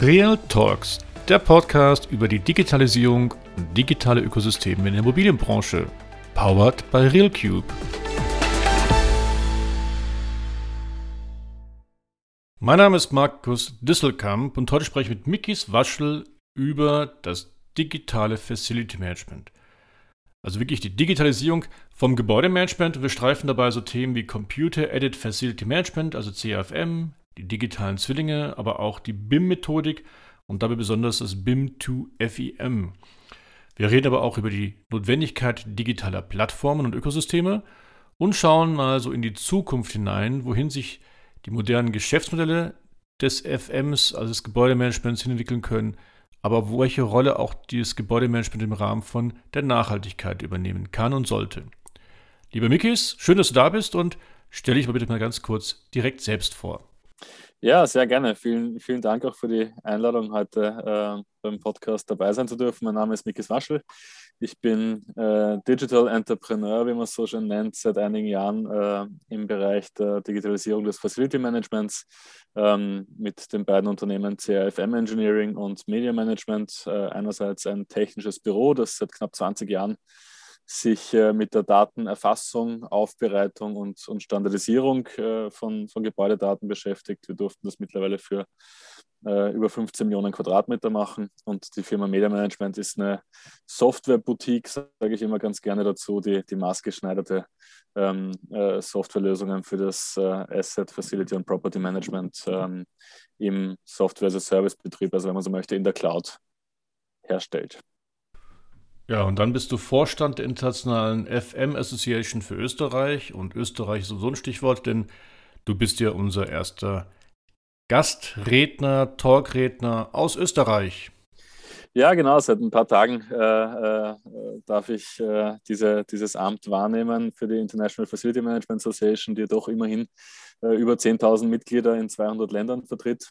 Real Talks, der Podcast über die Digitalisierung und digitale Ökosysteme in der Immobilienbranche. Powered by RealCube. Mein Name ist Markus Disselkamp und heute spreche ich mit Mikis Waschel über das digitale Facility Management. Also wirklich die Digitalisierung vom Gebäudemanagement. Wir streifen dabei so Themen wie Computer Aided Facility Management, also CFM, die digitalen Zwillinge, aber auch die BIM-Methodik und dabei besonders das BIM-to-FEM. Wir reden aber auch über die Notwendigkeit digitaler Plattformen und Ökosysteme und schauen mal so in die Zukunft hinein, wohin sich die modernen Geschäftsmodelle des FMs, also des Gebäudemanagements, entwickeln können, aber welche Rolle auch dieses Gebäudemanagement im Rahmen von der Nachhaltigkeit übernehmen kann und sollte. Lieber Mikis, schön, dass du da bist und stelle dich mal bitte mal ganz kurz direkt selbst vor. Ja, sehr gerne. Vielen, vielen Dank auch für die Einladung, heute äh, beim Podcast dabei sein zu dürfen. Mein Name ist Mikis Waschel. Ich bin äh, Digital Entrepreneur, wie man es so schön nennt, seit einigen Jahren äh, im Bereich der Digitalisierung des Facility Managements ähm, mit den beiden Unternehmen CRFM Engineering und Media Management. Äh, einerseits ein technisches Büro, das seit knapp 20 Jahren sich äh, mit der Datenerfassung, Aufbereitung und, und Standardisierung äh, von, von Gebäudedaten beschäftigt. Wir durften das mittlerweile für äh, über 15 Millionen Quadratmeter machen. Und die Firma Media Management ist eine Software-Boutique, sage ich immer ganz gerne dazu, die, die maßgeschneiderte ähm, äh, Softwarelösungen für das äh, Asset, Facility und Property Management ähm, im Software-as-a-Service-Betrieb, also wenn man so möchte, in der Cloud herstellt. Ja, und dann bist du Vorstand der Internationalen FM Association für Österreich. Und Österreich ist so ein Stichwort, denn du bist ja unser erster Gastredner, Talkredner aus Österreich. Ja, genau. Seit ein paar Tagen äh, äh, darf ich äh, diese, dieses Amt wahrnehmen für die International Facility Management Association, die doch immerhin äh, über 10.000 Mitglieder in 200 Ländern vertritt.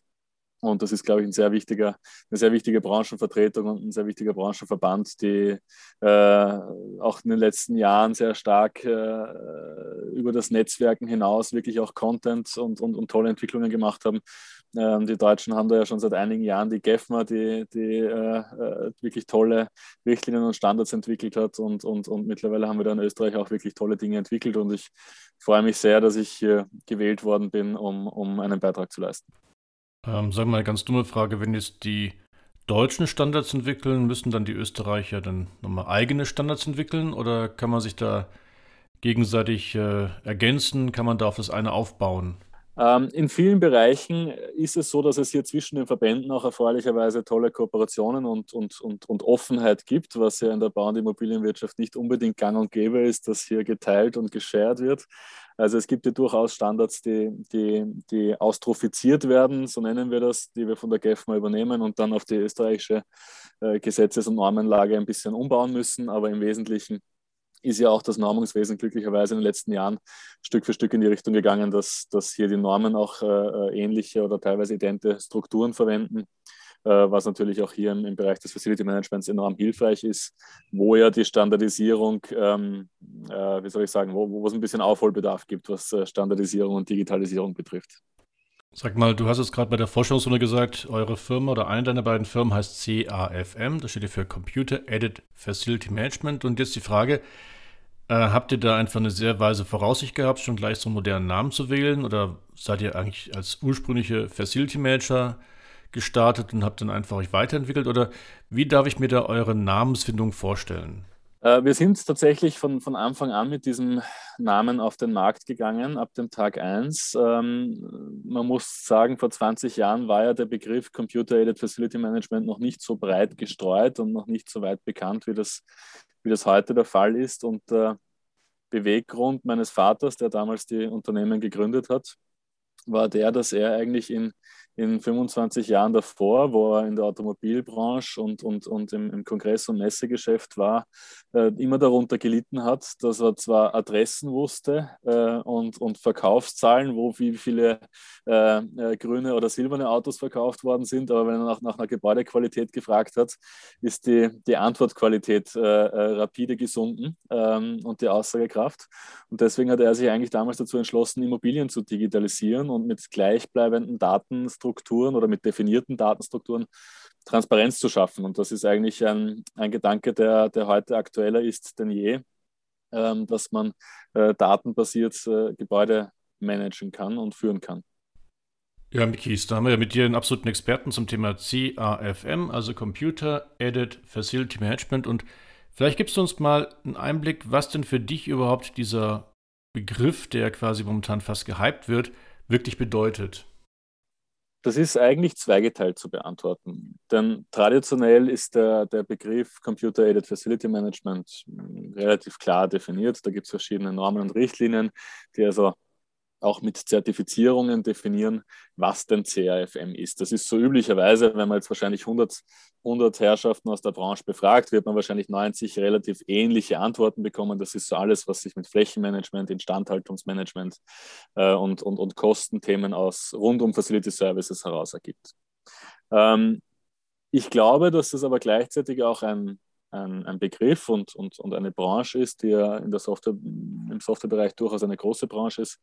Und das ist, glaube ich, ein sehr wichtiger, eine sehr wichtige Branchenvertretung und ein sehr wichtiger Branchenverband, die äh, auch in den letzten Jahren sehr stark äh, über das Netzwerken hinaus wirklich auch Content und, und, und tolle Entwicklungen gemacht haben. Ähm, die Deutschen haben da ja schon seit einigen Jahren die GEFMA, die, die äh, äh, wirklich tolle Richtlinien und Standards entwickelt hat. Und, und, und mittlerweile haben wir da in Österreich auch wirklich tolle Dinge entwickelt. Und ich freue mich sehr, dass ich hier gewählt worden bin, um, um einen Beitrag zu leisten. Ähm, sagen wir mal eine ganz dumme Frage, wenn jetzt die Deutschen Standards entwickeln, müssen dann die Österreicher dann nochmal eigene Standards entwickeln oder kann man sich da gegenseitig äh, ergänzen? Kann man da auf das eine aufbauen? Ähm, in vielen Bereichen ist es so, dass es hier zwischen den Verbänden auch erfreulicherweise tolle Kooperationen und, und, und, und Offenheit gibt, was ja in der Bau- und Immobilienwirtschaft nicht unbedingt gang und gäbe ist, dass hier geteilt und geshared wird. Also es gibt ja durchaus Standards, die, die, die austrophiziert werden, so nennen wir das, die wir von der GEFMA übernehmen und dann auf die österreichische äh, Gesetzes- und Normenlage ein bisschen umbauen müssen, aber im Wesentlichen ist ja auch das Normungswesen glücklicherweise in den letzten Jahren Stück für Stück in die Richtung gegangen, dass, dass hier die Normen auch äh, äh ähnliche oder teilweise idente Strukturen verwenden, was natürlich auch hier im, Bereich des Facility Managements enorm hilfreich ist, wo ja die Standardisierung, ähm, äh, wie soll ich sagen, wo, wo es ein bisschen Aufholbedarf gibt, was äh, Standardisierung und Digitalisierung betrifft. Sag mal, du hast es gerade bei der Forschungsrunde gesagt, eure Firma oder eine deiner beiden Firmen heißt CAFM, das steht hier für Computer Aided Facility Management. Und jetzt die Frage, äh, habt ihr da einfach eine sehr weise Voraussicht gehabt, schon gleich so einen modernen Namen zu wählen? Oder seid ihr eigentlich als ursprüngliche Facility Manager gestartet und habt dann einfach euch weiterentwickelt? Oder wie darf ich mir da eure Namensfindung vorstellen? Äh, wir sind tatsächlich von, von Anfang an mit diesem Namen auf den Markt gegangen, ab dem Tag 1. Ähm, man muss sagen, vor 20 Jahren war ja der Begriff Computer-Aided Facility Management noch nicht so breit gestreut und noch nicht so weit bekannt, wie das, wie das heute der Fall ist. Und der Beweggrund meines Vaters, der damals die Unternehmen gegründet hat, war der, dass er eigentlich in in 25 Jahren davor, wo er in der Automobilbranche und, und, und im, im Kongress- und Messegeschäft war, äh, immer darunter gelitten hat, dass er zwar Adressen wusste äh, und, und Verkaufszahlen, wo wie viele äh, äh grüne oder silberne Autos verkauft worden sind, aber wenn er nach, nach einer Gebäudequalität gefragt hat, ist die, die Antwortqualität äh, äh, rapide gesunken ähm, und die Aussagekraft. Und deswegen hat er sich eigentlich damals dazu entschlossen, Immobilien zu digitalisieren und mit gleichbleibenden Daten Datenstrukturen oder mit definierten Datenstrukturen Transparenz zu schaffen. Und das ist eigentlich ein, ein Gedanke, der, der heute aktueller ist denn je, ähm, dass man äh, datenbasiert äh, Gebäude managen kann und führen kann. Ja, Mikis, da haben wir ja mit dir einen absoluten Experten zum Thema CAFM, also Computer Aided Facility Management. Und vielleicht gibst du uns mal einen Einblick, was denn für dich überhaupt dieser Begriff, der quasi momentan fast gehypt wird, wirklich bedeutet. Das ist eigentlich zweigeteilt zu beantworten. Denn traditionell ist der, der Begriff Computer Aided Facility Management relativ klar definiert. Da gibt es verschiedene Normen und Richtlinien, die also auch mit Zertifizierungen definieren, was denn CAFM ist. Das ist so üblicherweise, wenn man jetzt wahrscheinlich 100, 100 Herrschaften aus der Branche befragt, wird man wahrscheinlich 90 relativ ähnliche Antworten bekommen. Das ist so alles, was sich mit Flächenmanagement, Instandhaltungsmanagement äh, und, und, und Kostenthemen aus rund um Facility Services heraus ergibt. Ähm, ich glaube, dass das aber gleichzeitig auch ein, ein, ein, Begriff und, und, und eine Branche ist, die ja in der Software, im Softwarebereich durchaus eine große Branche ist,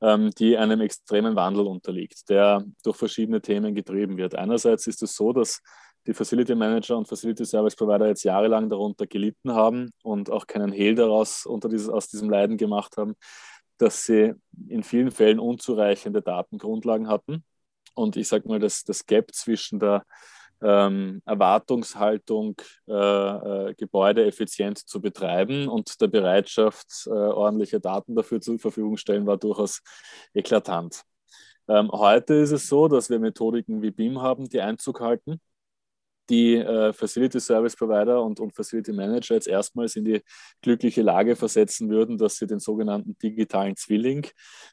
ähm, die einem extremen Wandel unterliegt, der durch verschiedene Themen getrieben wird. Einerseits ist es so, dass die Facility Manager und Facility Service Provider jetzt jahrelang darunter gelitten haben und auch keinen Hehl daraus unter dieses, aus diesem Leiden gemacht haben, dass sie in vielen Fällen unzureichende Datengrundlagen hatten. Und ich sage mal, dass das Gap zwischen der ähm, Erwartungshaltung, äh, äh, Gebäude effizient zu betreiben und der Bereitschaft, äh, ordentliche Daten dafür zur Verfügung stellen, war durchaus eklatant. Ähm, heute ist es so, dass wir Methodiken wie BIM haben, die Einzug halten die äh, Facility Service Provider und, und Facility Manager jetzt erstmals in die glückliche Lage versetzen würden, dass sie den sogenannten digitalen Zwilling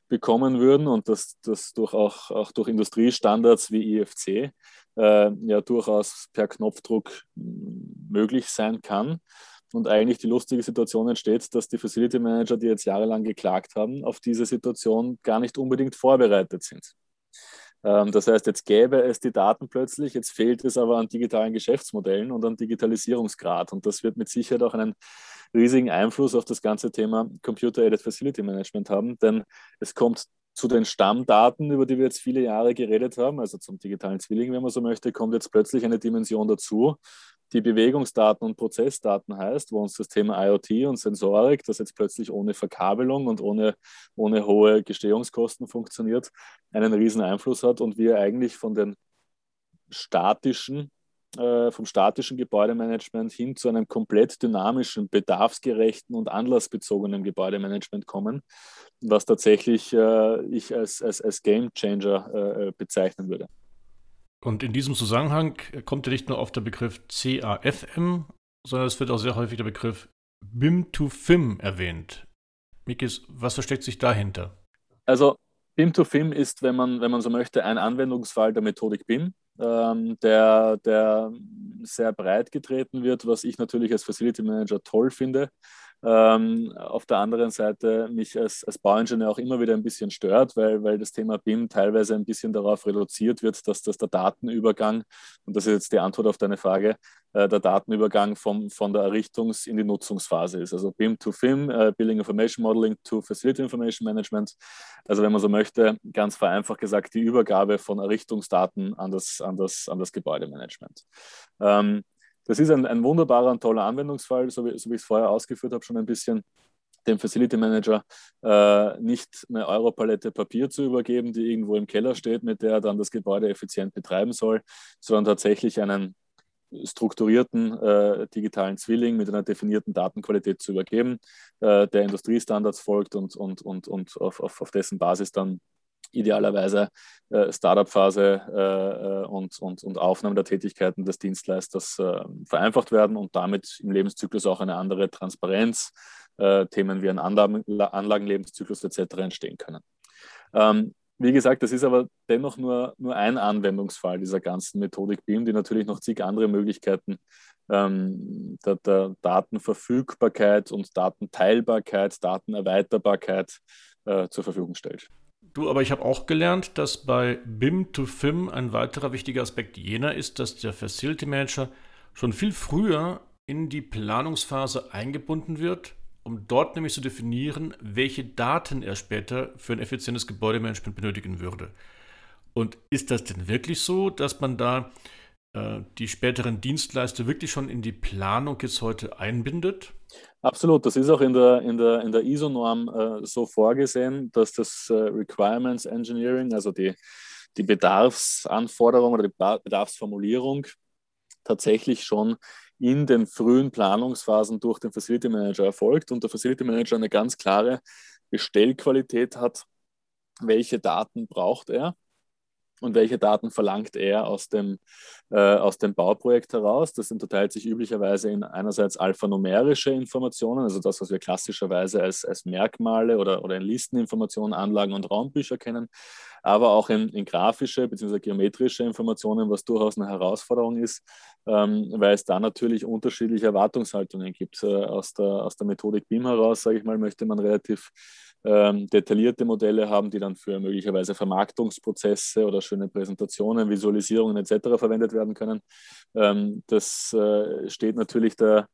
bekommen würden und dass das durch auch, auch durch Industriestandards wie IFC äh, ja durchaus per Knopfdruck möglich sein kann. Und eigentlich die lustige Situation entsteht, dass die Facility Manager, die jetzt jahrelang geklagt haben, auf diese Situation gar nicht unbedingt vorbereitet sind. Ähm, das heißt, jetzt gäbe es die Daten plötzlich, jetzt fehlt es aber an digitalen Geschäftsmodellen und an Digitalisierungsgrad. Und das wird mit Sicherheit auch einen riesigen Einfluss auf das ganze Thema Computer-Aided Facility Management haben, denn es kommt zu den Stammdaten, über die wir jetzt viele Jahre geredet haben, also zum digitalen Zwilling, wenn man so möchte, kommt jetzt plötzlich eine Dimension dazu, die Bewegungsdaten und Prozessdaten heißt, wo uns das Thema IoT und Sensorik, das jetzt plötzlich ohne Verkabelung und ohne, ohne hohe Gestehungskosten funktioniert, einen riesen Einfluss hat und wir eigentlich von den statischen äh, vom statischen Gebäudemanagement hin zu einem komplett dynamischen, bedarfsgerechten und anlassbezogenen Gebäudemanagement kommen, was tatsächlich äh, ich als, als, als Game Changer äh, bezeichnen würde. Und in diesem Zusammenhang kommt ja nicht nur auf der Begriff CAFM, sondern es wird auch sehr häufig der Begriff BIM to FIM erwähnt. Mikis, was versteckt sich dahinter? Also BIM to FIM ist, wenn man, wenn man so möchte, ein Anwendungsfall der Methodik BIM, ähm, der, der sehr breit getreten wird, was ich natürlich als Facility Manager toll finde, ähm, auf der anderen Seite mich als, als Bauingenieur auch immer wieder ein bisschen stört, weil, weil das Thema BIM teilweise ein bisschen darauf reduziert wird, dass, dass der Datenübergang, und das ist jetzt die Antwort auf deine Frage, äh, der Datenübergang vom, von der Errichtungs- in die Nutzungsphase ist. Also BIM to FIM, äh, Building Information Modeling to Facility Information Management. Also wenn man so möchte, ganz vereinfacht gesagt, die Übergabe von Errichtungsdaten an das, an das, an das Gebäudemanagement. Ähm, das ist ein, ein wunderbarer und toller Anwendungsfall, so wie, so wie ich es vorher ausgeführt habe, schon ein bisschen dem Facility Manager äh, nicht eine Europalette Papier zu übergeben, die irgendwo im Keller steht, mit der er dann das Gebäude effizient betreiben soll, sondern tatsächlich einen strukturierten äh, digitalen Zwilling mit einer definierten Datenqualität zu übergeben, äh, der Industriestandards folgt und, und, und, und auf, auf, auf dessen Basis dann idealerweise äh, Startup-Phase äh, äh, und, und, und Aufnahme der Tätigkeiten des Dienstleisters äh, vereinfacht werden und damit im Lebenszyklus auch eine andere Transparenz, äh, Themen wie ein Anlagen, Anlagenlebenszyklus etc. entstehen können. Ähm, wie gesagt, das ist aber dennoch nur, nur ein Anwendungsfall dieser ganzen Methodik BIM, die natürlich noch zig andere Möglichkeiten ähm, der, der, Datenverfügbarkeit und Datenteilbarkeit, Datenerweiterbarkeit äh, zur Verfügung stellt. Du, aber ich habe auch gelernt, dass bei BIM to FIM ein weiterer wichtiger Aspekt jener ist, dass der Facility Manager schon viel früher in die Planungsphase eingebunden wird, um dort nämlich zu definieren, welche Daten er später für ein effizientes Gebäudemanagement benötigen würde. Und ist das denn wirklich so, dass man da äh, die späteren Dienstleister wirklich schon in die Planung jetzt heute einbindet? Absolut, das ist auch in der, in der, in der ISO-Norm äh, so vorgesehen, dass das äh, Requirements Engineering, also die, die Bedarfsanforderung oder die Bedarfsformulierung, tatsächlich schon in den frühen Planungsphasen durch den Facility Manager erfolgt und der Facility Manager eine ganz klare Bestellqualität hat, welche Daten braucht er und welche Daten verlangt er aus dem, äh, aus dem Bauprojekt heraus. Das unterteilt sich üblicherweise in einerseits alphanumerische Informationen, also das, was wir klassischerweise als, als Merkmale oder, oder in Listeninformationen, Anlagen und Raumbücher kennen, aber auch in, in grafische bzw. geometrische Informationen, was durchaus eine Herausforderung ist, ähm, weil es da natürlich unterschiedliche Erwartungshaltungen gibt. Äh, aus, der, aus der Methodik BIM heraus, sage ich mal, möchte man relativ ähm, detaillierte Modelle haben, die dann für möglicherweise Vermarktungsprozesse oder schöne Präsentationen, Visualisierungen etc. verwendet werden können. Ähm, das äh, steht natürlich der,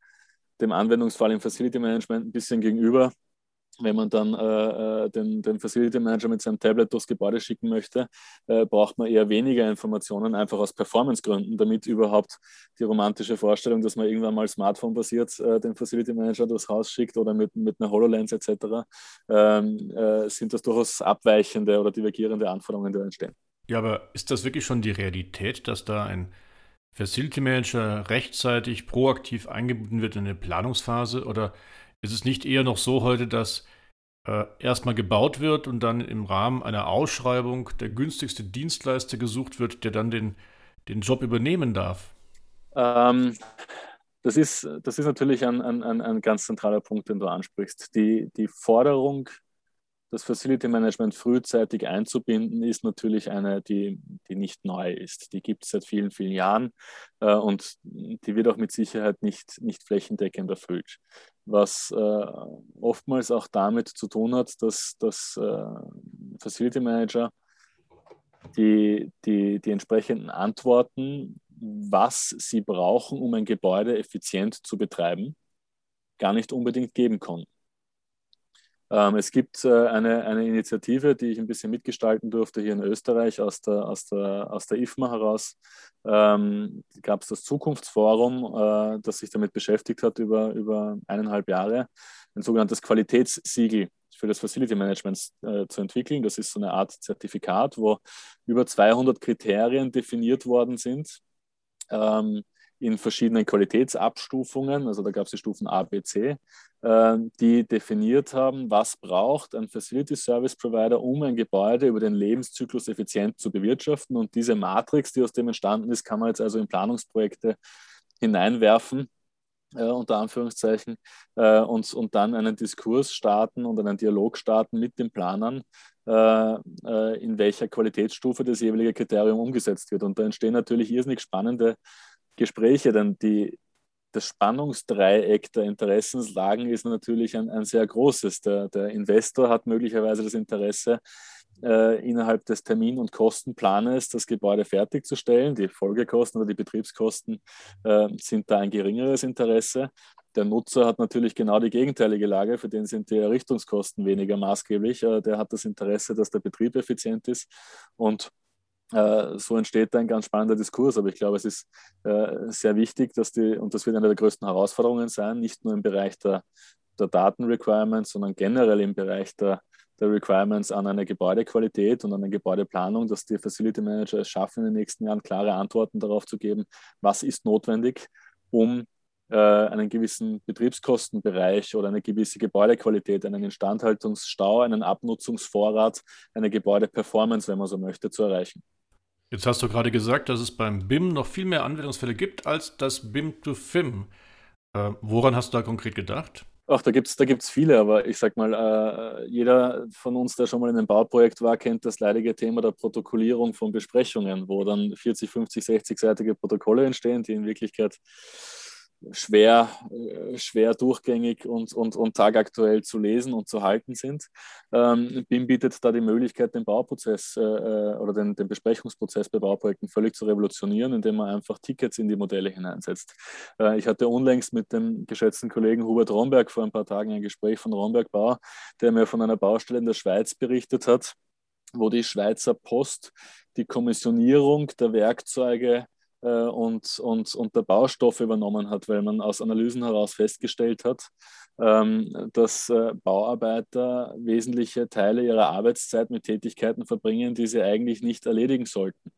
dem Anwendungsfall im Facility Management ein bisschen gegenüber wenn man dann äh, äh, den, den, Facility Manager mit seinem Tablet durchs Gebäude schicken möchte, äh, braucht man eher weniger Informationen, einfach aus Performancegründen, damit überhaupt die romantische Vorstellung, dass man irgendwann mal Smartphone-basiert äh, den Facility Manager durchs Haus schickt oder mit, mit einer HoloLens etc., ähm, äh, sind das durchaus abweichende oder divergierende Anforderungen, die entstehen. Ja, aber ist das wirklich schon die Realität, dass da ein Facility Manager rechtzeitig proaktiv eingebunden wird in eine Planungsphase oder ist es nicht eher noch so heute, dass äh, erstmal gebaut wird und dann im Rahmen einer Ausschreibung der günstigste Dienstleister gesucht wird, der dann den, den Job übernehmen darf? Ähm, das, ist, das ist natürlich ein, ein, ein ganz zentraler Punkt, den du ansprichst. Die, die Forderung das Facility Management frühzeitig einzubinden, ist natürlich eine, die, die nicht neu ist. Die gibt es seit vielen, vielen Jahren äh, und die wird auch mit Sicherheit nicht, nicht flächendeckend erfüllt. Was äh, oftmals auch damit zu tun hat, dass, dass äh, Facility Manager die, die, die entsprechenden Antworten, was sie brauchen, um ein Gebäude effizient zu betreiben, gar nicht unbedingt geben konnten. Ähm, es gibt äh, eine, eine Initiative, die ich ein bisschen mitgestalten durfte hier in Österreich aus der, aus der, aus der IFMA heraus. Ähm, gab es das Zukunftsforum, äh, das sich damit beschäftigt hat über, über eineinhalb Jahre, ein sogenanntes Qualitätssiegel für das Facility Management äh, zu entwickeln. Das ist so eine Art Zertifikat, wo über 200 Kriterien definiert worden sind. Ähm, in verschiedenen Qualitätsabstufungen, also da gab es die Stufen A, B, C, äh, die definiert haben, was braucht ein Facility Service Provider, um ein Gebäude über den Lebenszyklus effizient zu bewirtschaften. Und diese Matrix, die aus dem entstanden ist, kann man jetzt also in Planungsprojekte hineinwerfen. Äh, unter Anführungszeichen, äh, und, und dann einen Diskurs starten und einen Dialog starten mit den Planern, äh, äh, in welcher Qualitätsstufe das jeweilige Kriterium umgesetzt wird. Und da entstehen natürlich irrsinnig spannende Gespräche, denn die, das Spannungsdreieck der Interessenslagen ist natürlich ein, ein sehr großes. Der, der, Investor hat möglicherweise das Interesse, äh, innerhalb des Termin- und Kostenplanes das Gebäude fertigzustellen. Die Folgekosten oder die Betriebskosten äh, sind da ein geringeres Interesse. Der Nutzer hat natürlich genau die gegenteilige Lage, für den sind die Errichtungskosten weniger maßgeblich. Äh, der hat das Interesse, dass der Betrieb effizient ist und so entsteht ein ganz spannender Diskurs. Aber ich glaube, es ist äh, sehr wichtig, dass die, und das wird eine der größten Herausforderungen sein, nicht nur im Bereich der, der Datenrequirements, sondern generell im Bereich der, der Requirements an eine Gebäudequalität und an eine Gebäudeplanung, dass die Facility Manager es schaffen, in den nächsten Jahren klare Antworten darauf zu geben, was ist notwendig, um äh, einen gewissen Betriebskostenbereich oder eine gewisse Gebäudequalität, einen Instandhaltungsstau, einen Abnutzungsvorrat, eine Gebäudeperformance, wenn man so möchte, zu erreichen. Jetzt hast du gerade gesagt, dass es beim BIM noch viel mehr Anwendungsfälle gibt als das BIM to FIM. Äh, woran hast du da konkret gedacht? Ach, da gibt es da gibt's viele, aber ich sag mal, äh, jeder von uns, der schon mal in einem Bauprojekt war, kennt das leidige Thema der Protokollierung von Besprechungen, wo dann 40, 50, 60-seitige Protokolle entstehen, die in Wirklichkeit schwer, äh, schwer durchgängig und, und, und tagaktuell zu lesen und zu halten sind. Ähm, BIM bietet da die Möglichkeit, den Bauprozess äh, äh, oder den, den Besprechungsprozess bei Bauprojekten völlig zu revolutionieren, indem man einfach Tickets in die Modelle hineinsetzt. Äh, ich hatte unlängst mit dem geschätzten Kollegen Hubert Romberg vor ein paar Tagen ein Gespräch von Romberg Bau, der mir von einer Baustelle in der Schweiz berichtet hat, wo die Schweizer Post die Kommissionierung der Werkzeuge und, und, und der Baustoffe übernommen hat, weil man aus Analysen heraus festgestellt hat, ähm, dass äh, Bauarbeiter wesentliche Teile ihrer Arbeitszeit mit Tätigkeiten verbringen, die sie eigentlich nicht erledigen sollten.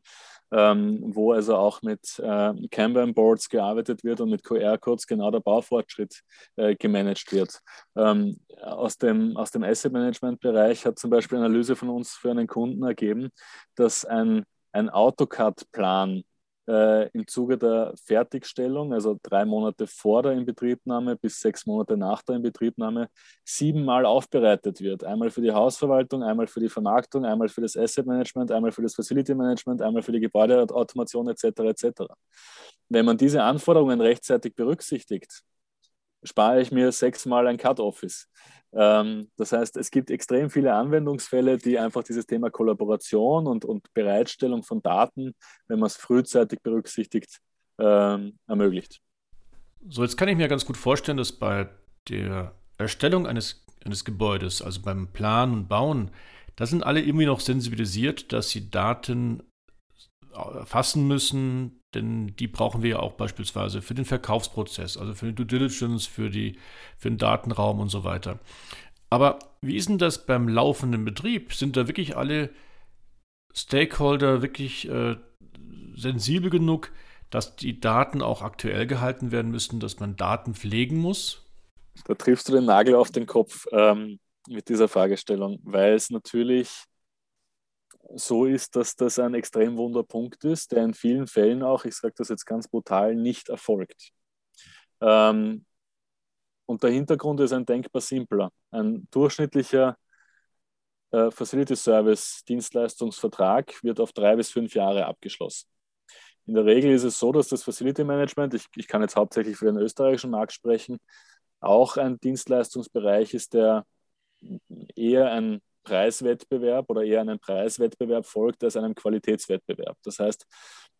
Ähm, wo also auch mit äh, Kanban Boards gearbeitet wird und mit QR-Codes genau der Baufortschritt äh, gemanagt wird. Ähm, aus dem, aus dem Asset Management Bereich hat zum Beispiel eine Analyse von uns für einen Kunden ergeben, dass ein, ein AutoCAD-Plan äh, im Zuge der Fertigstellung, also drei Monate vor der Inbetriebnahme bis sechs Monate nach der Inbetriebnahme, siebenmal aufbereitet wird. Einmal für die Hausverwaltung, einmal für die Vermarktung, einmal für das Asset Management, einmal für das Facility Management, einmal für die Gebäudeautomation etc. etc. Wenn man diese Anforderungen rechtzeitig berücksichtigt, spare ich mir sechsmal ein Cut-Office. Ähm, das heißt, es gibt extrem viele Anwendungsfälle, die einfach dieses Thema Kollaboration und, und Bereitstellung von Daten, wenn man es frühzeitig berücksichtigt, ähm, ermöglicht. So, jetzt kann ich mir ganz gut vorstellen, dass bei der Erstellung eines, eines Gebäudes, also beim Planen und Bauen, da sind alle irgendwie noch sensibilisiert, dass sie Daten erfassen müssen, denn die brauchen wir ja auch beispielsweise für den Verkaufsprozess, also für die Due Diligence, für, die, für den Datenraum und so weiter. Aber wie ist denn das beim laufenden Betrieb? Sind da wirklich alle Stakeholder wirklich äh, sensibel genug, dass die Daten auch aktuell gehalten werden müssen, dass man Daten pflegen muss? Da triffst du den Nagel auf den Kopf ähm, mit dieser Fragestellung, weil es natürlich so ist, dass das ein extrem wunder Punkt ist, der in vielen Fällen auch, ich sage das jetzt ganz brutal, nicht erfolgt. Ähm, und der Hintergrund ist ein denkbar simpler. Ein durchschnittlicher äh, Facility Service Dienstleistungsvertrag wird auf drei bis fünf Jahre abgeschlossen. In der Regel ist es so, dass das Facility Management, ich, ich kann jetzt hauptsächlich für den österreichischen Markt sprechen, auch ein Dienstleistungsbereich ist, der eher ein Preiswettbewerb oder eher einem Preiswettbewerb folgt als einem Qualitätswettbewerb. Das heißt,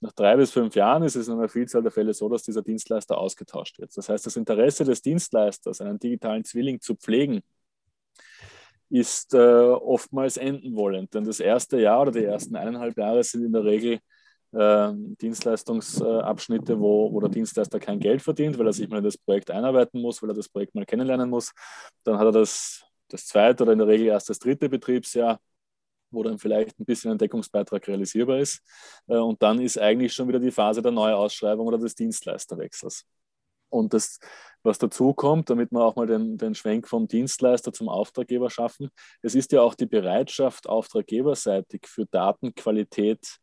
nach drei bis fünf Jahren ist es in einer Vielzahl der Fälle so, dass dieser Dienstleister ausgetauscht wird. Das heißt, das Interesse des Dienstleisters, einen digitalen Zwilling zu pflegen, ist äh, oftmals enden wollend. Denn das erste Jahr oder die ersten eineinhalb Jahre sind in der Regel äh, Dienstleistungsabschnitte, wo, wo der Dienstleister kein Geld verdient, weil er sich mal in das Projekt einarbeiten muss, weil er das Projekt mal kennenlernen muss. Dann hat er das das zweite oder in der Regel erst das dritte Betriebsjahr, wo dann vielleicht ein bisschen ein Deckungsbeitrag realisierbar ist. Äh, und dann ist eigentlich schon wieder die Phase der Neuausschreibung oder des Dienstleisterwechsels. Und das, was dazu kommt, damit wir auch mal den, den Schwenk vom Dienstleister zum Auftraggeber schaffen, es ist ja auch die Bereitschaft auftraggeberseitig für Datenqualität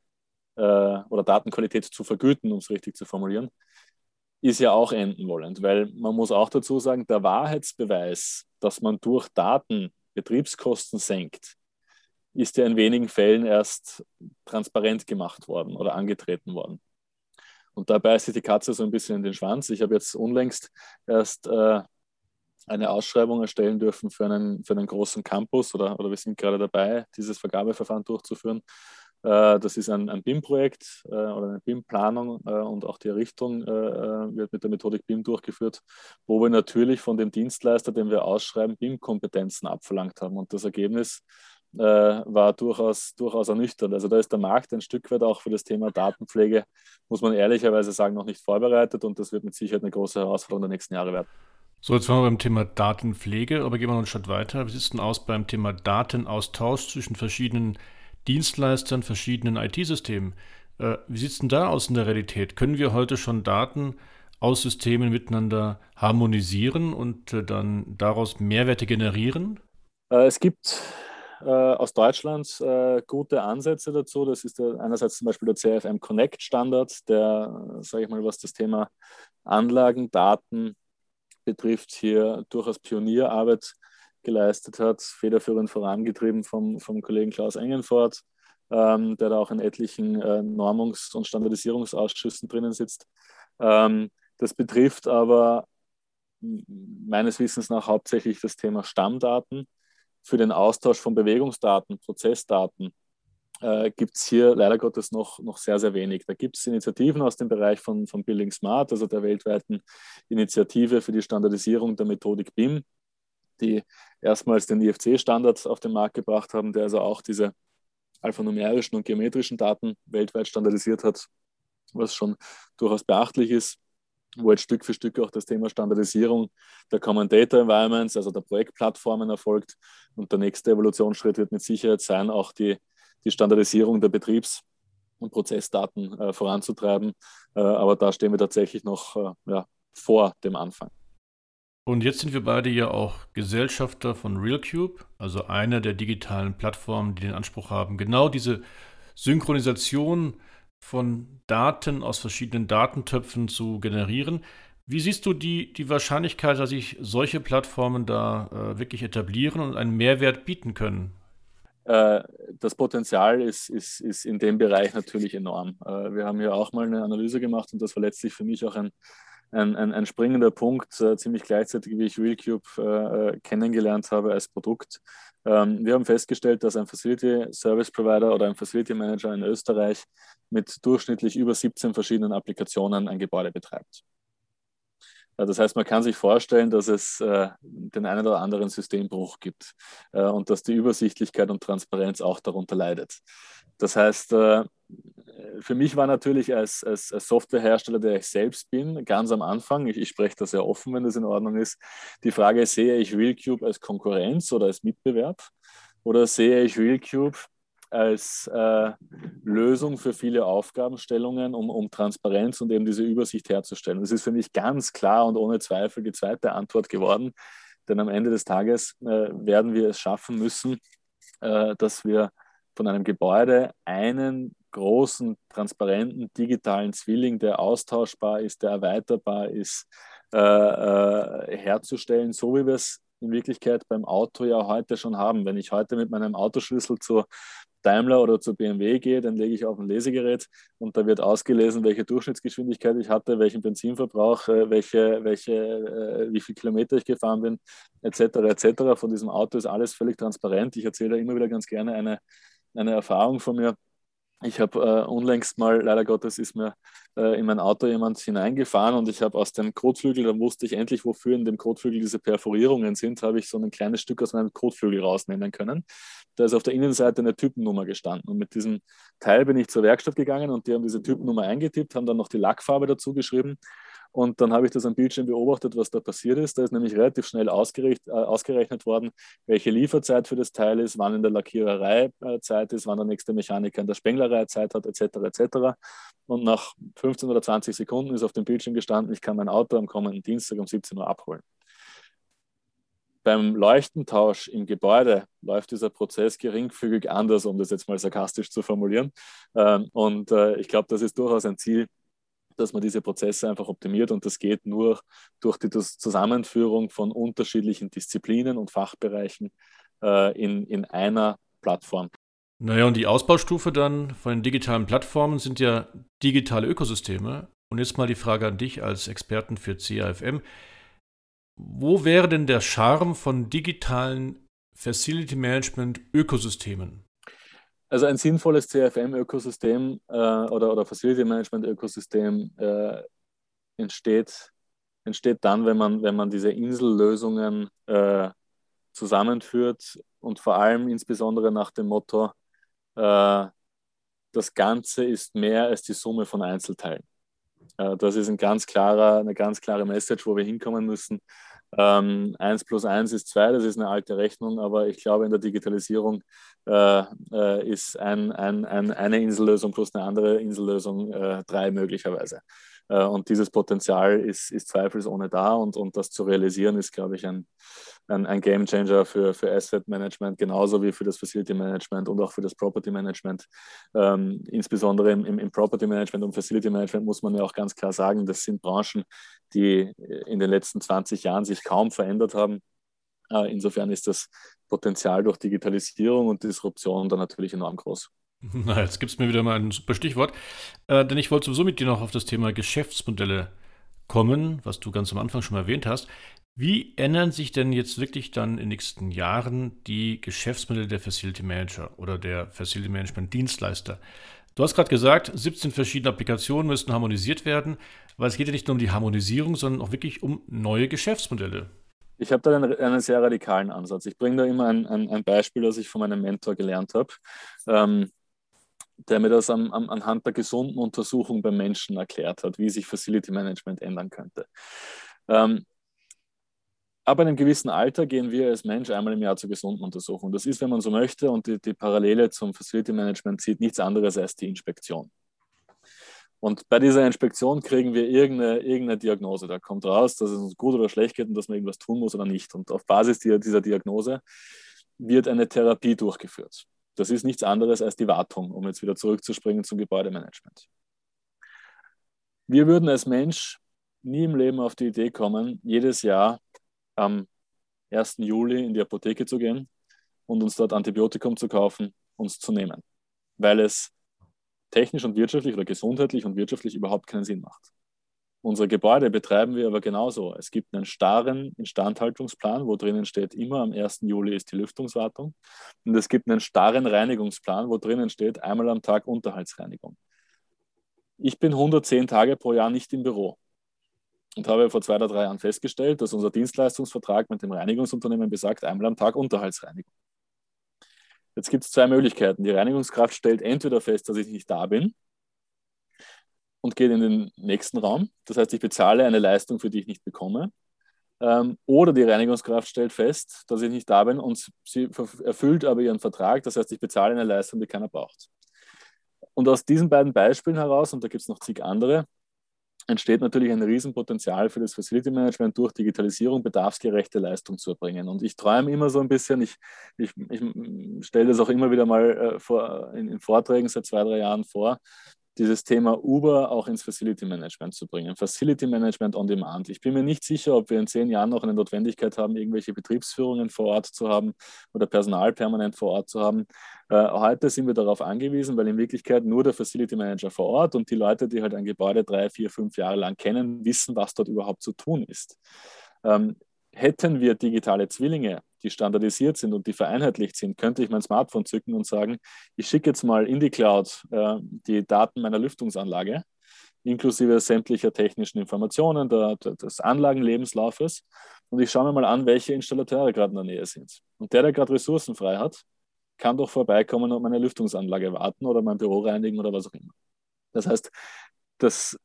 äh, oder Datenqualität zu vergüten, um es richtig zu formulieren, ist ja auch enden wollend, weil man muss auch dazu sagen, der Wahrheitsbeweis, dass man durch Daten Betriebskosten senkt, ist ja in wenigen Fällen erst transparent gemacht worden oder angetreten worden. Und da beißt sich die Katze so ein bisschen in den Schwanz. Ich habe jetzt unlängst erst äh, eine Ausschreibung erstellen dürfen für einen, für einen großen Campus oder, oder wir sind gerade dabei, dieses Vergabeverfahren durchzuführen. Äh, das ist ein, ein BIM-Projekt äh, oder eine BIM-Planung äh, und auch die Errichtung wird mit der Methodik BIM durchgeführt, wo wir natürlich von dem Dienstleister, den wir ausschreiben, BIM-Kompetenzen abverlangt haben. Und das Ergebnis war durchaus, durchaus ernüchternd. Also da ist der Markt ein Stück weit auch für das Thema Datenpflege, muss man ehrlicherweise sagen, noch nicht vorbereitet und das wird mit Sicherheit eine große Herausforderung der nächsten Jahre werden. So, jetzt waren wir beim Thema Datenpflege, aber gehen wir noch einen Schritt weiter. Wie sieht es denn aus beim Thema Datenaustausch zwischen verschiedenen Dienstleistern, verschiedenen IT-Systemen. Äh, wie sieht es denn da aus in der Realität? Können wir heute schon Daten aus Systemen miteinander harmonisieren und äh, dann daraus Mehrwerte generieren? Äh, es gibt äh, aus Deutschland äh, gute Ansätze dazu. Das ist der, einerseits zum Beispiel der CFM Connect Standard, der, sage ich mal, was das Thema Anlagen, Daten betrifft, hier durchaus Pionierarbeit geleistet hat, federführend vorangetrieben vom, vom Kollegen Klaus Engenfort, ähm, der da auch in etlichen äh, Normungs- und Standardisierungsausschüssen drinnen sitzt. Ähm, das betrifft aber meines Wissens nach hauptsächlich das Thema Stammdaten. Für den Austausch von Bewegungsdaten, Prozessdaten äh, gibt es hier leider Gottes noch, noch sehr, sehr wenig. Da gibt es Initiativen aus dem Bereich von, von Building Smart, also der weltweiten Initiative für die Standardisierung der Methodik BIM, die erstmals den IFC-Standard auf den Markt gebracht haben, der also auch diese alphanumerischen und geometrischen Daten weltweit standardisiert hat, was schon durchaus beachtlich ist, wo jetzt Stück für Stück auch das Thema Standardisierung der Common Data Environments, also der Projektplattformen erfolgt. Und der nächste Evolutionsschritt wird mit Sicherheit sein, auch die, die Standardisierung der Betriebs- und Prozessdaten äh, voranzutreiben. Äh, aber da stehen wir tatsächlich noch äh, ja, vor dem Anfang. Und jetzt sind wir beide ja auch Gesellschafter von RealCube, also einer der digitalen Plattformen, die den Anspruch haben, genau diese Synchronisation von Daten aus verschiedenen Datentöpfen zu generieren. Wie siehst du die, die Wahrscheinlichkeit, dass sich solche Plattformen da äh, wirklich etablieren und einen Mehrwert bieten können? Äh, das Potenzial ist, ist, ist in dem Bereich natürlich enorm. Äh, wir haben hier auch mal eine Analyse gemacht und das war letztlich für mich auch ein, ein, ein, ein springender Punkt, äh, ziemlich gleichzeitig wie ich RealCube äh, äh, kennengelernt habe als Produkt. Ähm, wir haben festgestellt, dass ein Facility Service Provider oder ein Facility Manager in Österreich mit durchschnittlich über 17 verschiedenen Applikationen ein Gebäude betreibt. Das heißt, man kann sich vorstellen, dass es äh, den einen oder anderen Systembruch gibt äh, und dass die Übersichtlichkeit und Transparenz auch darunter leidet. Das heißt, äh, für mich war natürlich als, als, als, Softwarehersteller, der ich selbst bin, ganz am Anfang, ich, ich spreche da sehr offen, wenn das in Ordnung ist, die Frage, sehe ich RealCube als Konkurrenz oder als Mitbewerb oder sehe ich RealCube als äh, Lösung für viele Aufgabenstellungen, um, um Transparenz und eben diese Übersicht herzustellen. Das ist für mich ganz klar und ohne Zweifel die zweite Antwort geworden, denn am Ende des Tages äh, werden wir es schaffen müssen, äh, dass wir von einem Gebäude einen großen, transparenten, digitalen Zwilling, der austauschbar ist, der erweiterbar ist, äh, äh, herzustellen, so wie wir es in Wirklichkeit beim Auto ja heute schon haben. Wenn ich heute mit meinem Autoschlüssel zu Daimler oder zu BMW gehe, dann lege ich auf ein Lesegerät und da wird ausgelesen, welche Durchschnittsgeschwindigkeit ich hatte, welchen Benzinverbrauch, äh, welche, welche, äh, wie viele Kilometer ich gefahren bin, etc. etc. Von diesem Auto ist alles völlig transparent. Ich erzähle immer wieder ganz gerne eine, eine Erfahrung von mir ich habe äh, unlängst mal, leider Gottes, ist mir äh, in mein Auto jemand hineingefahren und ich habe aus dem Kotflügel, da wusste ich endlich, wofür in dem Kotflügel diese Perforierungen sind, habe ich so ein kleines Stück aus meinem Kotflügel rausnehmen können. Da ist auf der Innenseite eine Typennummer gestanden und mit diesem Teil bin ich zur Werkstatt gegangen und die haben diese Typennummer eingetippt, haben dann noch die Lackfarbe dazu geschrieben und dann habe ich das am Bildschirm beobachtet, was da passiert ist. Da ist nämlich relativ schnell äh, ausgerechnet worden, welche Lieferzeit für das Teil ist, wann in der Lackiererei äh, Zeit ist, wann der nächste Mechaniker in der Spenglerei Zeit hat, etc. etc. Und nach 15 oder 20 Sekunden ist auf dem Bildschirm gestanden, ich kann mein Auto am kommenden Dienstag um 17 Uhr abholen. Beim Leuchtentausch im Gebäude läuft dieser Prozess geringfügig anders, um das jetzt mal sarkastisch zu formulieren. Ähm, und äh, ich glaube, das ist durchaus ein Ziel, dass man diese Prozesse einfach optimiert und das geht nur durch die Zusammenführung von unterschiedlichen Disziplinen und Fachbereichen äh, in, in einer Plattform. Naja, und die Ausbaustufe dann von den digitalen Plattformen sind ja digitale Ökosysteme. Und jetzt mal die Frage an dich als Experten für CAFM. Wo wäre denn der Charme von digitalen Facility Management Ökosystemen? Also ein sinnvolles CFM-Ökosystem äh, oder, oder Facility Management-Ökosystem äh, entsteht, entsteht dann, wenn man, wenn man diese Insellösungen äh, zusammenführt und vor allem insbesondere nach dem Motto, äh, das Ganze ist mehr als die Summe von Einzelteilen. Äh, das ist ein ganz klarer, eine ganz klare Message, wo wir hinkommen müssen. Ähm, 1 plus 1 ist 2, das ist eine alte Rechnung, aber ich glaube, in der Digitalisierung äh, äh, ist ein, ein, ein, eine Insellösung plus eine andere Insellösung äh, drei möglicherweise. Äh, und dieses Potenzial ist, ist zweifelsohne da und, und das zu realisieren ist, glaube ich, ein, ein, ein Game Changer für, für Asset Management, genauso wie für das Facility Management und auch für das Property Management. Ähm, insbesondere im, im, im, Property Management und Facility Management muss man ja auch ganz klar sagen, das sind Branchen, die in den letzten 20 Jahren sich kaum verändert haben. Äh, insofern ist das Potenzial durch Digitalisierung und Disruption dann natürlich enorm groß. Na, jetzt gibt es mir wieder mal ein super Stichwort. Äh, denn ich wollte sowieso mit dir noch auf das Thema Geschäftsmodelle kommen, was du ganz am Anfang schon erwähnt hast. Wie ändern sich denn jetzt wirklich dann in den nächsten Jahren die Geschäftsmodelle der Facility Manager oder der Facility Management Dienstleister? Du hast gerade gesagt, 17 verschiedene Applikationen müssen harmonisiert werden, aber es geht ja nicht nur um die Harmonisierung, sondern auch wirklich um neue Geschäftsmodelle. Ich habe da einen, einen, sehr radikalen Ansatz. Ich bringe da immer ein, ein, ein, Beispiel, das ich von meinem Mentor gelernt habe, ähm, der mir das am, am, anhand der gesunden Untersuchung beim Menschen erklärt hat, wie sich Facility Management ändern könnte. Ähm, ab einem gewissen Alter gehen wir als Mensch einmal im Jahr zur gesunden Untersuchung. Das ist, wenn man so möchte, und die, die Parallele zum Facility Management sieht nichts anderes als die Inspektion. Und bei dieser Inspektion kriegen wir irgendeine, irgendeine Diagnose. Da kommt raus, dass es uns gut oder schlecht geht und dass man irgendwas tun muss oder nicht. Und auf Basis dieser Diagnose wird eine Therapie durchgeführt. Das ist nichts anderes als die Wartung, um jetzt wieder zurückzuspringen zum Gebäudemanagement. Wir würden als Mensch nie im Leben auf die Idee kommen, jedes Jahr am 1. Juli in die Apotheke zu gehen und uns dort Antibiotikum zu kaufen, uns zu nehmen, weil es technisch und wirtschaftlich oder gesundheitlich und wirtschaftlich überhaupt keinen Sinn macht. Unsere Gebäude betreiben wir aber genauso. Es gibt einen starren Instandhaltungsplan, wo drinnen steht, immer am 1. Juli ist die Lüftungswartung. Und es gibt einen starren Reinigungsplan, wo drinnen steht, einmal am Tag Unterhaltsreinigung. Ich bin 110 Tage pro Jahr nicht im Büro und habe vor zwei oder drei Jahren festgestellt, dass unser Dienstleistungsvertrag mit dem Reinigungsunternehmen besagt, einmal am Tag Unterhaltsreinigung. Jetzt gibt es zwei Möglichkeiten. Die Reinigungskraft stellt entweder fest, dass ich nicht da bin und geht in den nächsten Raum. Das heißt, ich bezahle eine Leistung, für die ich nicht bekomme. Ähm, oder die Reinigungskraft stellt fest, dass ich nicht da bin und sie erfüllt aber ihren Vertrag. Das heißt, ich bezahle eine Leistung, die keiner braucht. Und aus diesen beiden Beispielen heraus, und da gibt es noch zig andere, entsteht natürlich ein Riesenpotenzial für das Facility Management durch Digitalisierung, bedarfsgerechte Leistung zu erbringen. Und ich träume immer so ein bisschen, ich, ich, ich stelle das auch immer wieder mal äh, vor, in, in Vorträgen seit zwei, drei Jahren vor, dieses Thema Uber auch ins Facility Management zu bringen. Facility Management on Demand. Ich bin mir nicht sicher, ob wir in zehn Jahren noch eine Notwendigkeit haben, irgendwelche Betriebsführungen vor Ort zu haben oder Personal permanent vor Ort zu haben. Äh, heute sind wir darauf angewiesen, weil in Wirklichkeit nur der Facility Manager vor Ort und die Leute, die halt ein Gebäude drei, vier, fünf Jahre lang kennen, wissen, was dort überhaupt zu tun ist. Ähm, hätten wir digitale Zwillinge, die standardisiert sind und die vereinheitlicht sind, könnte ich mein Smartphone zücken und sagen, ich schicke jetzt mal in die Cloud äh, die Daten meiner Lüftungsanlage, inklusive sämtlicher technischen Informationen der, der, des Anlagenlebenslaufes. Und ich schaue mir mal an, welche Installateure gerade in der Nähe sind. Und der, der gerade Ressourcen frei hat, kann doch vorbeikommen und meine Lüftungsanlage warten oder mein Büro reinigen oder was auch immer. Das heißt, das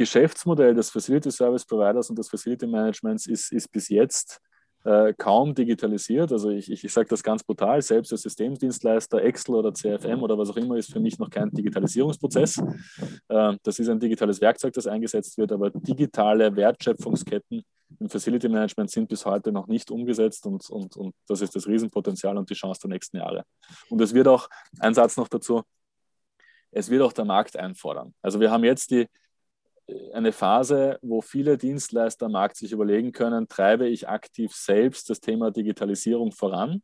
Geschäftsmodell des Facility Service Providers und des Facility Managements ist, ist bis jetzt äh, kaum digitalisiert. Also ich, ich, ich sage das ganz brutal, selbst als Systemdienstleister, Excel oder CFM oder was auch immer, ist für mich noch kein Digitalisierungsprozess. Äh, das ist ein digitales Werkzeug, das eingesetzt wird, aber digitale Wertschöpfungsketten im Facility Management sind bis heute noch nicht umgesetzt und, und, und das ist das Riesenpotenzial und die Chance der nächsten Jahre. Und es wird auch, ein Satz noch dazu, es wird auch der Markt einfordern. Also wir haben jetzt die, eine Phase, wo viele Dienstleister am Markt sich überlegen können, treibe ich aktiv selbst das Thema Digitalisierung voran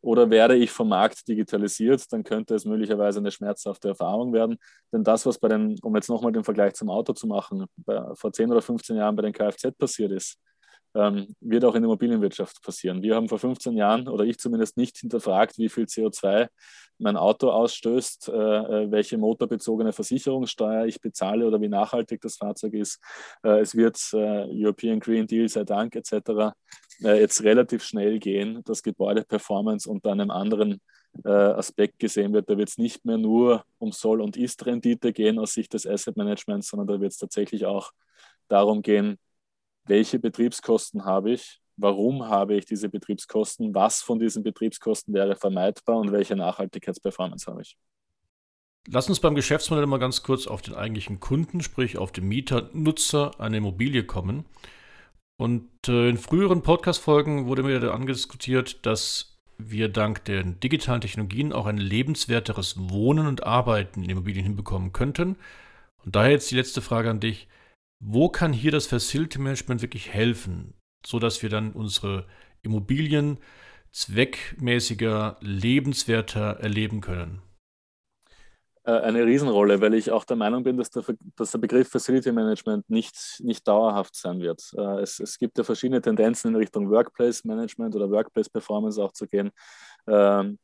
oder werde ich vom Markt digitalisiert, dann könnte es möglicherweise eine schmerzhafte Erfahrung werden. Denn das, was bei den, um jetzt nochmal den Vergleich zum Auto zu machen, bei, vor 10 oder 15 Jahren bei den Kfz passiert ist, ähm, wird auch in der Immobilienwirtschaft passieren. Wir haben vor 15 Jahren, oder ich zumindest nicht hinterfragt, wie viel CO2 mein Auto ausstößt, äh, äh, welche motorbezogene Versicherungssteuer ich bezahle oder wie nachhaltig das Fahrzeug ist. Äh, es wird äh, European Green Deal, sei Dank etc. Äh, jetzt relativ schnell gehen, dass Gebäudeperformance unter einem anderen äh, Aspekt gesehen wird. Da wird es nicht mehr nur um Soll- und Ist-Rendite gehen aus Sicht des Asset Managements, sondern da wird es tatsächlich auch darum gehen, welche Betriebskosten habe ich, warum habe ich diese Betriebskosten, was von diesen Betriebskosten wäre vermeidbar und welche Nachhaltigkeitsperformance habe ich. Lass uns beim Geschäftsmodell mal ganz kurz auf den eigentlichen Kunden, sprich auf den Mieter, Nutzer einer Immobilie kommen. Und äh, in früheren Podcast-Folgen wurde mir andiskutiert, dass wir dank der digitalen Technologien auch ein lebenswerteres Wohnen und Arbeiten in Immobilien hinbekommen könnten. Und daher jetzt die letzte Frage an dich. Wo kann hier das Facility Management wirklich helfen, sodass wir dann unsere Immobilien zweckmäßiger, lebenswerter erleben können? Äh, eine Riesenrolle, weil ich auch der Meinung bin, dass der, dass der Begriff Facility Management nicht, nicht dauerhaft sein wird. Äh, es, es gibt ja verschiedene Tendenzen in Richtung Workplace Management oder Workplace Performance auch zu gehen. Ähm,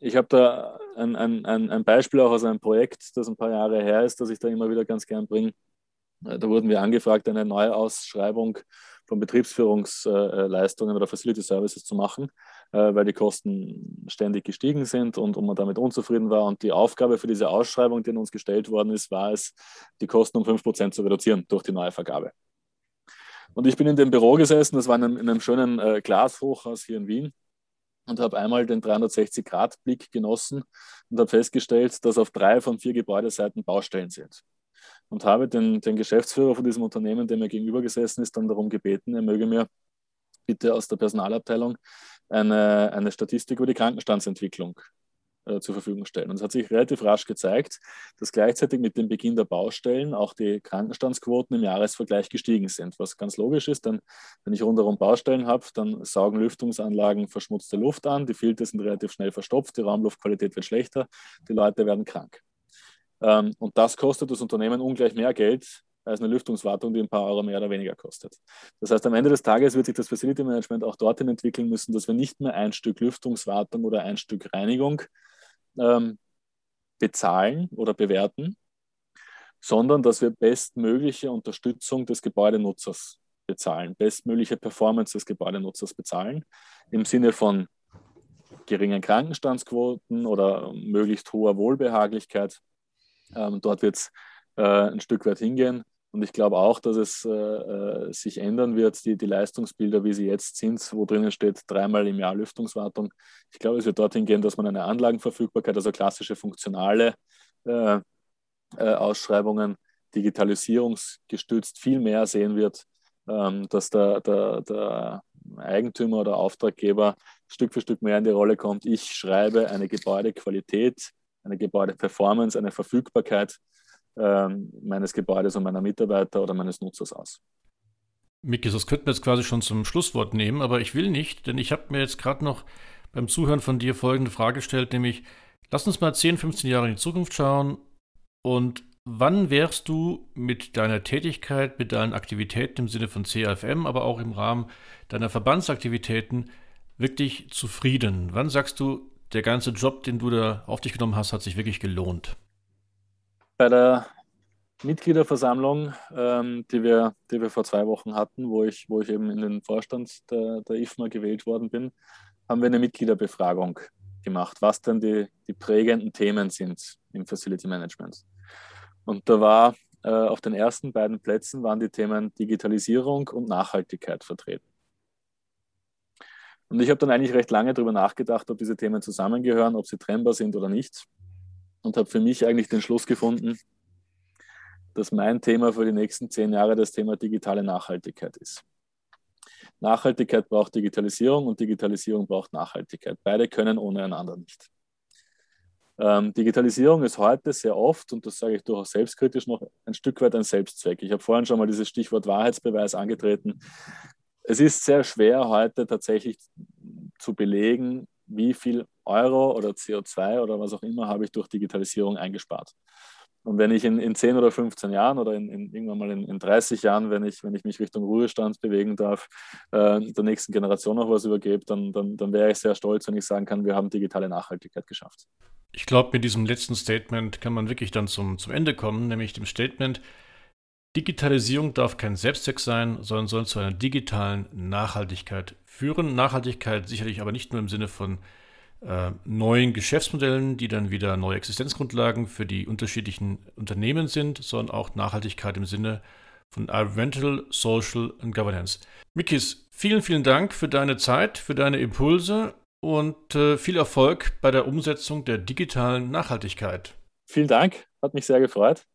ich habe da ein, ein, ein Beispiel auch aus einem Projekt, das ein paar Jahre her ist, das ich da immer wieder ganz gern bringe. Äh, da wurden wir angefragt, eine Neuausschreibung von Betriebsführungsleistungen oder Facility Services zu machen, äh, weil die Kosten ständig gestiegen sind und, man damit unzufrieden war. Und die Aufgabe für diese Ausschreibung, die uns gestellt worden ist, war es, die Kosten um 5% zu reduzieren durch die neue Vergabe. Und ich bin in dem Büro gesessen, das war in einem, in einem schönen äh, Glashochhaus hier in Wien und habe einmal den 360-Grad-Blick genossen und habe festgestellt, dass auf drei von vier Gebäudeseiten Baustellen sind. Und habe den, den Geschäftsführer von diesem Unternehmen, der mir gegenüber gesessen ist, dann darum gebeten, er möge mir bitte aus der Personalabteilung eine, eine Statistik über die Krankenstandsentwicklung äh, zur Verfügung stellen. Und es hat sich relativ rasch gezeigt, dass gleichzeitig mit dem Beginn der Baustellen auch die Krankenstandsquoten im Jahresvergleich gestiegen sind, was ganz logisch ist, denn wenn ich rundherum Baustellen habe, dann saugen Lüftungsanlagen verschmutzte Luft an, die Filter sind relativ schnell verstopft, die Raumluftqualität wird schlechter, die Leute werden krank. Ähm, und das kostet das Unternehmen ungleich mehr Geld als eine Lüftungswartung, die ein paar Euro mehr oder weniger kostet. Das heißt, am Ende des Tages wird sich das Facility Management auch dorthin entwickeln müssen, dass wir nicht mehr ein Stück Lüftungswartung oder ein Stück Reinigung ähm, bezahlen oder bewerten, sondern dass wir bestmögliche Unterstützung des Gebäudenutzers bezahlen, bestmögliche Performance des Gebäudenutzers bezahlen, im Sinne von geringen Krankenstandsquoten oder möglichst hoher Wohlbehaglichkeit. Ähm, dort wird es äh, ein Stück weit hingehen. Und ich glaube auch, dass es äh, äh, sich ändern wird, die, die Leistungsbilder, wie sie jetzt sind, wo drinnen steht, dreimal im Jahr Lüftungswartung. Ich glaube, es wird dorthin gehen, dass man eine Anlagenverfügbarkeit, also klassische funktionale äh, äh, Ausschreibungen, digitalisierungsgestützt viel mehr sehen wird, ähm, dass der, der, der Eigentümer oder Auftraggeber Stück für Stück mehr in die Rolle kommt. Ich schreibe eine Gebäudequalität, eine Gebäudeperformance, eine Verfügbarkeit ähm, meines Gebäudes und meiner Mitarbeiter oder meines Nutzers aus. Miki, das könnten wir jetzt quasi schon zum Schlusswort nehmen, aber ich will nicht, denn ich habe mir jetzt gerade noch beim Zuhören von dir folgende Frage gestellt, nämlich, lass uns mal 10, 15 Jahre in die Zukunft schauen und wann wärst du mit deiner Tätigkeit, mit deinen Aktivitäten im Sinne von CAFM, aber auch im Rahmen deiner Verbandsaktivitäten wirklich zufrieden? Wann sagst du, der ganze Job, den du da auf dich genommen hast, hat sich wirklich gelohnt? bei der Mitgliederversammlung, ähm, die, wir, die wir vor zwei Wochen hatten, wo ich, wo ich eben in den Vorstand der, der IFMA gewählt worden bin, haben wir eine Mitgliederbefragung gemacht, was denn die, die prägenden Themen sind im Facility Management. Und da war äh, auf den ersten beiden Plätzen waren die Themen Digitalisierung und Nachhaltigkeit vertreten. Und ich habe dann eigentlich recht lange darüber nachgedacht, ob diese Themen zusammengehören, ob sie trennbar sind oder nicht und habe für mich eigentlich den Schluss gefunden, dass mein Thema für die nächsten zehn Jahre das Thema digitale Nachhaltigkeit ist. Nachhaltigkeit braucht Digitalisierung und Digitalisierung braucht Nachhaltigkeit. Beide können ohne einander nicht. Ähm, Digitalisierung ist heute sehr oft, und das sage ich durchaus selbstkritisch, noch ein Stück weit ein Selbstzweck. Ich habe vorhin schon mal dieses Stichwort Wahrheitsbeweis angetreten. Es ist sehr schwer heute tatsächlich zu belegen, wie viel Euro oder CO2 oder was auch immer habe ich durch Digitalisierung eingespart. Und wenn ich in, in 10 oder 15 Jahren oder in, in irgendwann mal in, in, 30 Jahren, wenn ich, wenn ich mich Richtung Ruhestand bewegen darf, äh, der nächsten Generation noch was übergebe, dann, dann, dann wäre ich sehr stolz, wenn ich sagen kann, wir haben digitale Nachhaltigkeit geschafft. Ich glaube, mit diesem letzten Statement kann man wirklich dann zum, zum Ende kommen, nämlich dem Statement, Digitalisierung darf kein Selbstzweck sein, sondern soll zu einer digitalen Nachhaltigkeit führen. Nachhaltigkeit sicherlich aber nicht nur im Sinne von äh, neuen Geschäftsmodellen, die dann wieder neue Existenzgrundlagen für die unterschiedlichen Unternehmen sind, sondern auch Nachhaltigkeit im Sinne von Environmental, Social und Governance. Mikis, vielen, vielen Dank für deine Zeit, für deine Impulse und äh, viel Erfolg bei der Umsetzung der digitalen Nachhaltigkeit. Vielen Dank, hat mich sehr gefreut.